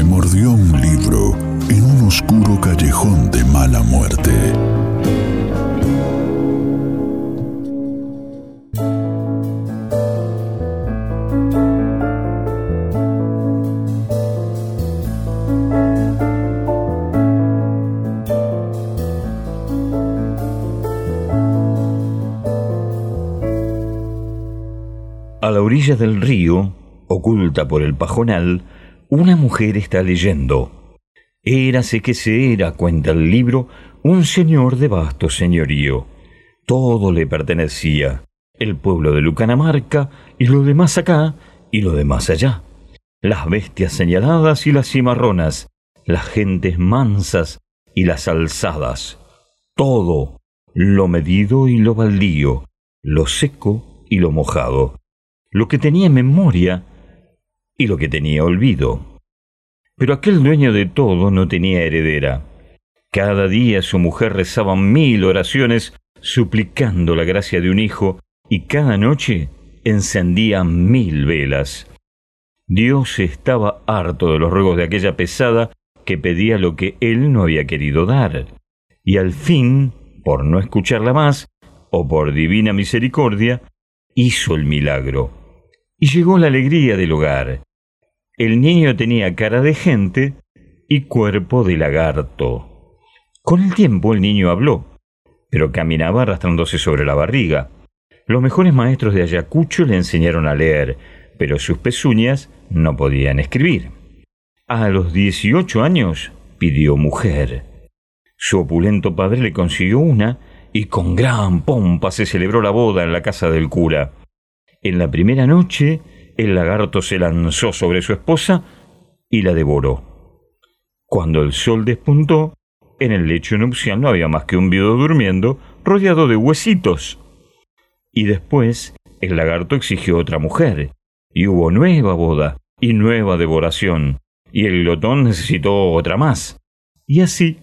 Me mordió un libro en un oscuro callejón de mala muerte. A la orilla del río, oculta por el pajonal, una mujer está leyendo. Érase que se era, cuenta el libro, un señor de vasto señorío. Todo le pertenecía, el pueblo de Lucanamarca, y lo de más acá, y lo de más allá. Las bestias señaladas y las cimarronas, las gentes mansas y las alzadas. Todo, lo medido y lo baldío, lo seco y lo mojado lo que tenía memoria y lo que tenía olvido. Pero aquel dueño de todo no tenía heredera. Cada día su mujer rezaba mil oraciones suplicando la gracia de un hijo y cada noche encendía mil velas. Dios estaba harto de los ruegos de aquella pesada que pedía lo que él no había querido dar. Y al fin, por no escucharla más, o por divina misericordia, hizo el milagro y llegó la alegría del hogar. El niño tenía cara de gente y cuerpo de lagarto. Con el tiempo el niño habló, pero caminaba arrastrándose sobre la barriga. Los mejores maestros de Ayacucho le enseñaron a leer, pero sus pezuñas no podían escribir. A los 18 años pidió mujer. Su opulento padre le consiguió una y con gran pompa se celebró la boda en la casa del cura. En la primera noche, el lagarto se lanzó sobre su esposa y la devoró. Cuando el sol despuntó, en el lecho nupcial no había más que un viudo durmiendo, rodeado de huesitos. Y después, el lagarto exigió otra mujer, y hubo nueva boda y nueva devoración, y el glotón necesitó otra más. Y así,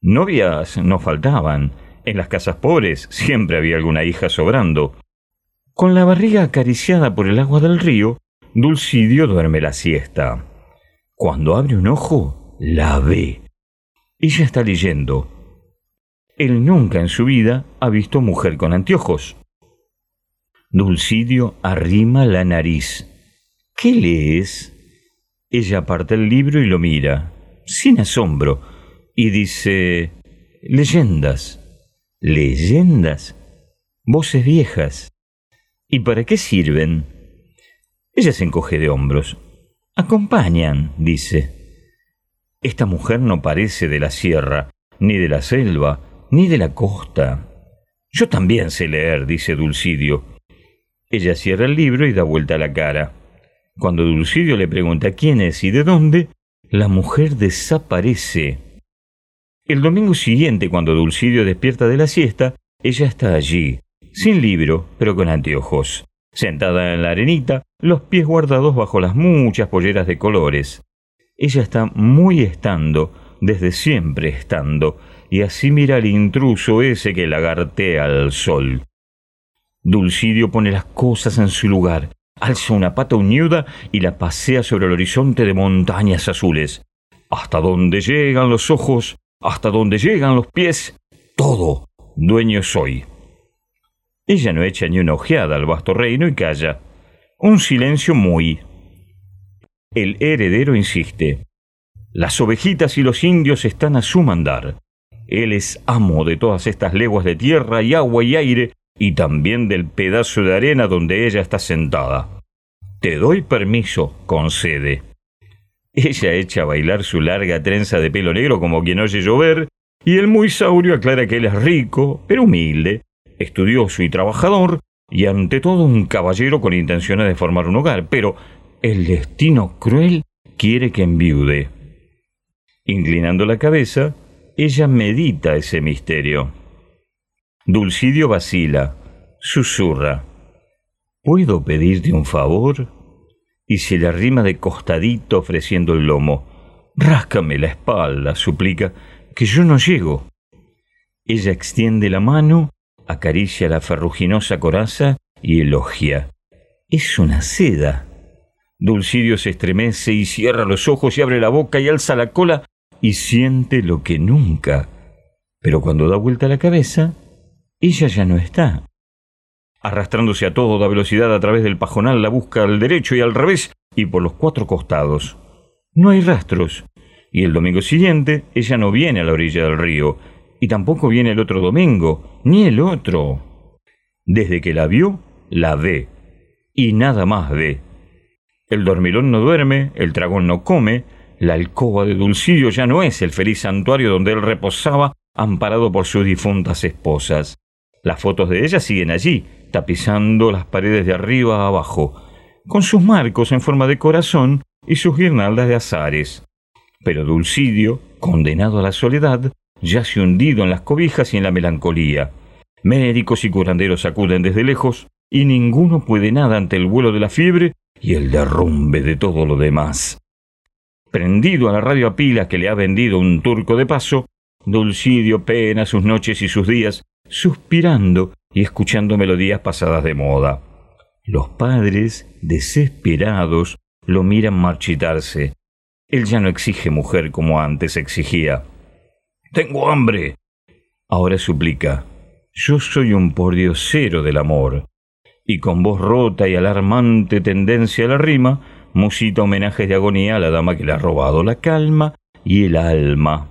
novias no faltaban. En las casas pobres siempre había alguna hija sobrando. Con la barriga acariciada por el agua del río, Dulcidio duerme la siesta. Cuando abre un ojo, la ve. Ella está leyendo. Él nunca en su vida ha visto mujer con anteojos. Dulcidio arrima la nariz. ¿Qué lees? Ella aparta el libro y lo mira, sin asombro, y dice, leyendas. ¿Leyendas? Voces viejas. ¿Y para qué sirven? Ella se encoge de hombros. Acompañan, dice. Esta mujer no parece de la sierra, ni de la selva, ni de la costa. Yo también sé leer, dice Dulcidio. Ella cierra el libro y da vuelta la cara. Cuando Dulcidio le pregunta quién es y de dónde, la mujer desaparece. El domingo siguiente, cuando Dulcidio despierta de la siesta, ella está allí, sin libro, pero con anteojos, sentada en la arenita, los pies guardados bajo las muchas polleras de colores. Ella está muy estando, desde siempre estando, y así mira al intruso ese que lagartea al sol. Dulcidio pone las cosas en su lugar, alza una pata uñuda y la pasea sobre el horizonte de montañas azules. Hasta donde llegan los ojos, hasta donde llegan los pies, todo dueño soy. Ella no echa ni una ojeada al vasto reino y calla. Un silencio muy. El heredero insiste. Las ovejitas y los indios están a su mandar. Él es amo de todas estas leguas de tierra y agua y aire, y también del pedazo de arena donde ella está sentada. Te doy permiso, concede. Ella echa a bailar su larga trenza de pelo negro como quien oye llover, y el muy saurio aclara que él es rico, pero humilde, estudioso y trabajador, y ante todo un caballero con intenciones de formar un hogar, pero el destino cruel quiere que enviude. Inclinando la cabeza, ella medita ese misterio. Dulcidio vacila, susurra. ¿Puedo pedirte un favor? Y se le arrima de costadito ofreciendo el lomo. Ráscame la espalda, suplica, que yo no llego. Ella extiende la mano, acaricia la ferruginosa coraza y elogia. Es una seda. Dulcidio se estremece y cierra los ojos y abre la boca y alza la cola y siente lo que nunca. Pero cuando da vuelta la cabeza, ella ya no está. Arrastrándose a toda velocidad a través del pajonal, la busca al derecho y al revés y por los cuatro costados. No hay rastros. Y el domingo siguiente ella no viene a la orilla del río, y tampoco viene el otro domingo, ni el otro. Desde que la vio, la ve, y nada más ve. El dormilón no duerme, el dragón no come, la alcoba de Dulcidio ya no es el feliz santuario donde él reposaba amparado por sus difuntas esposas. Las fotos de ella siguen allí, tapizando las paredes de arriba a abajo, con sus marcos en forma de corazón y sus guirnaldas de azares. Pero Dulcidio, condenado a la soledad, yace hundido en las cobijas y en la melancolía. Médicos y curanderos acuden desde lejos, y ninguno puede nada ante el vuelo de la fiebre y el derrumbe de todo lo demás. Prendido a la radio a pilas que le ha vendido un turco de paso, Dulcidio pena sus noches y sus días, suspirando y escuchando melodías pasadas de moda. Los padres, desesperados, lo miran marchitarse. Él ya no exige mujer como antes exigía. Tengo hambre. Ahora suplica. Yo soy un pordiosero del amor. Y con voz rota y alarmante tendencia a la rima, musita homenajes de agonía a la dama que le ha robado la calma y el alma.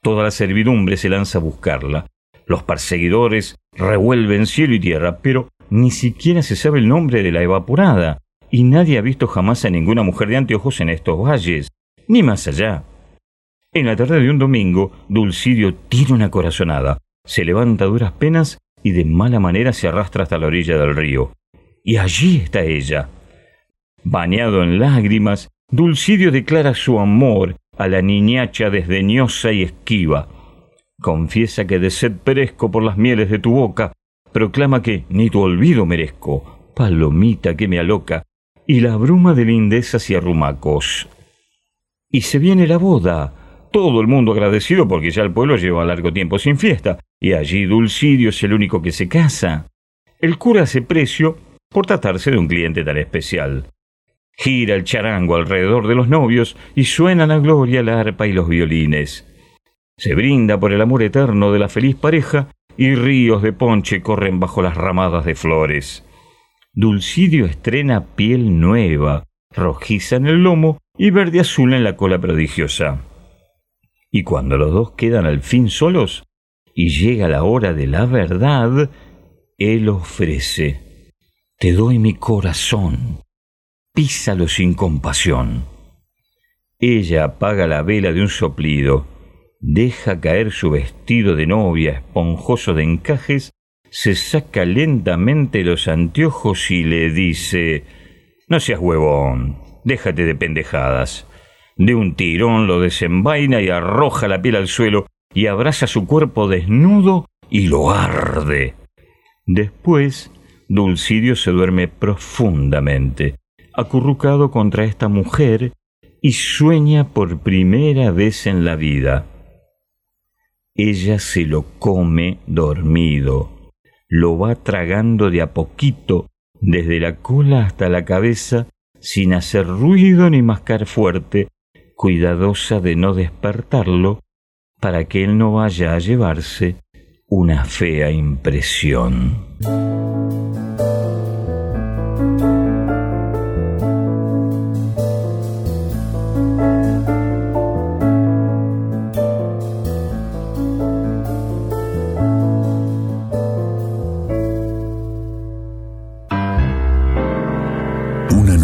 Toda la servidumbre se lanza a buscarla. Los perseguidores revuelven cielo y tierra, pero ni siquiera se sabe el nombre de la evaporada, y nadie ha visto jamás a ninguna mujer de anteojos en estos valles, ni más allá. En la tarde de un domingo, Dulcidio tira una corazonada, se levanta a duras penas y de mala manera se arrastra hasta la orilla del río. Y allí está ella. Bañado en lágrimas, Dulcidio declara su amor a la niñacha desdeñosa y esquiva. Confiesa que de sed perezco por las mieles de tu boca, proclama que ni tu olvido merezco, palomita que me aloca, y la bruma de lindezas y arrumacos. Y se viene la boda, todo el mundo agradecido porque ya el pueblo lleva largo tiempo sin fiesta, y allí Dulcidio es el único que se casa. El cura hace precio por tratarse de un cliente tan especial. Gira el charango alrededor de los novios y suena la gloria la arpa y los violines. Se brinda por el amor eterno de la feliz pareja y ríos de ponche corren bajo las ramadas de flores. Dulcidio estrena piel nueva, rojiza en el lomo y verde azul en la cola prodigiosa. Y cuando los dos quedan al fin solos y llega la hora de la verdad, él ofrece, te doy mi corazón, písalo sin compasión. Ella apaga la vela de un soplido, deja caer su vestido de novia esponjoso de encajes, se saca lentamente los anteojos y le dice, no seas huevón, déjate de pendejadas. De un tirón lo desenvaina y arroja la piel al suelo y abraza su cuerpo desnudo y lo arde. Después, Dulcidio se duerme profundamente, acurrucado contra esta mujer y sueña por primera vez en la vida. Ella se lo come dormido, lo va tragando de a poquito, desde la cola hasta la cabeza, sin hacer ruido ni mascar fuerte, cuidadosa de no despertarlo, para que él no vaya a llevarse una fea impresión.